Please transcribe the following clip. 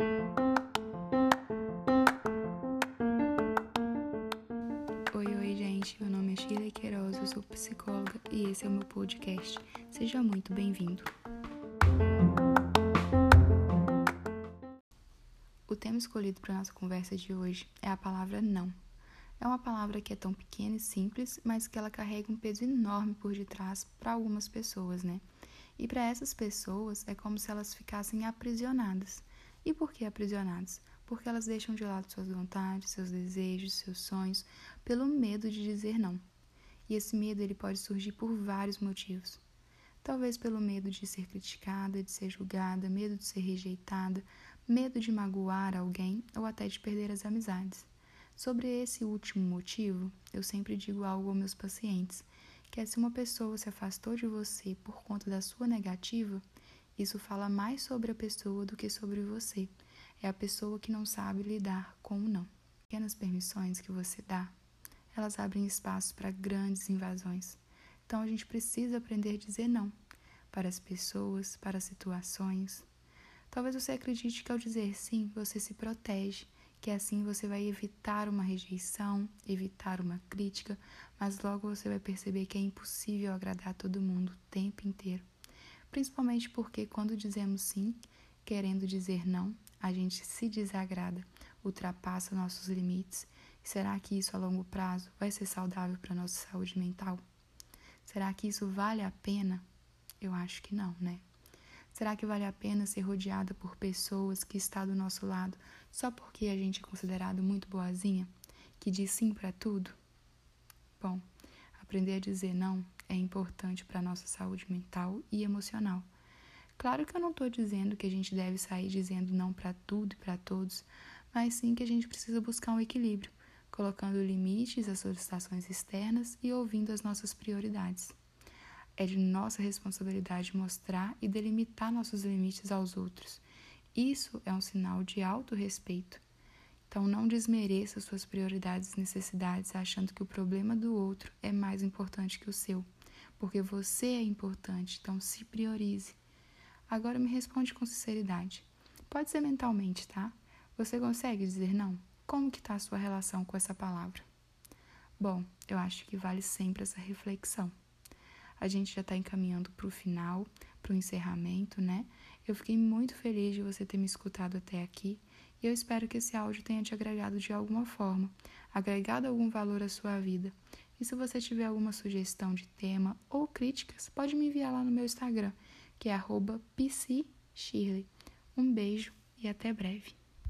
Oi, oi, gente. Meu nome é Sheila Queiroz, eu sou psicóloga e esse é o meu podcast. Seja muito bem-vindo. O tema escolhido para nossa conversa de hoje é a palavra não. É uma palavra que é tão pequena e simples, mas que ela carrega um peso enorme por detrás para algumas pessoas, né? E para essas pessoas é como se elas ficassem aprisionadas. E por que aprisionadas? porque elas deixam de lado suas vontades, seus desejos, seus sonhos, pelo medo de dizer não. E esse medo ele pode surgir por vários motivos. Talvez pelo medo de ser criticada, de ser julgada, medo de ser rejeitada, medo de magoar alguém ou até de perder as amizades. Sobre esse último motivo, eu sempre digo algo aos meus pacientes, que é se uma pessoa se afastou de você por conta da sua negativa, isso fala mais sobre a pessoa do que sobre você é a pessoa que não sabe lidar com o não. Pequenas permissões que você dá, elas abrem espaço para grandes invasões. Então a gente precisa aprender a dizer não para as pessoas, para as situações. Talvez você acredite que ao dizer sim, você se protege, que assim você vai evitar uma rejeição, evitar uma crítica, mas logo você vai perceber que é impossível agradar todo mundo o tempo inteiro. Principalmente porque quando dizemos sim, querendo dizer não, a gente se desagrada, ultrapassa nossos limites. Será que isso a longo prazo vai ser saudável para nossa saúde mental? Será que isso vale a pena? Eu acho que não, né? Será que vale a pena ser rodeada por pessoas que estão do nosso lado só porque a gente é considerado muito boazinha, que diz sim para tudo? Bom, aprender a dizer não é importante para a nossa saúde mental e emocional. Claro que eu não estou dizendo que a gente deve sair dizendo não para tudo e para todos, mas sim que a gente precisa buscar um equilíbrio, colocando limites às solicitações externas e ouvindo as nossas prioridades. É de nossa responsabilidade mostrar e delimitar nossos limites aos outros. Isso é um sinal de autorrespeito. Então, não desmereça suas prioridades e necessidades achando que o problema do outro é mais importante que o seu, porque você é importante, então se priorize. Agora me responde com sinceridade. Pode ser mentalmente, tá? Você consegue dizer não? Como que tá a sua relação com essa palavra? Bom, eu acho que vale sempre essa reflexão. A gente já está encaminhando para o final, para o encerramento, né? Eu fiquei muito feliz de você ter me escutado até aqui e eu espero que esse áudio tenha te agregado de alguma forma, agregado algum valor à sua vida. E se você tiver alguma sugestão de tema ou críticas, pode me enviar lá no meu Instagram que é arroba Um beijo e até breve.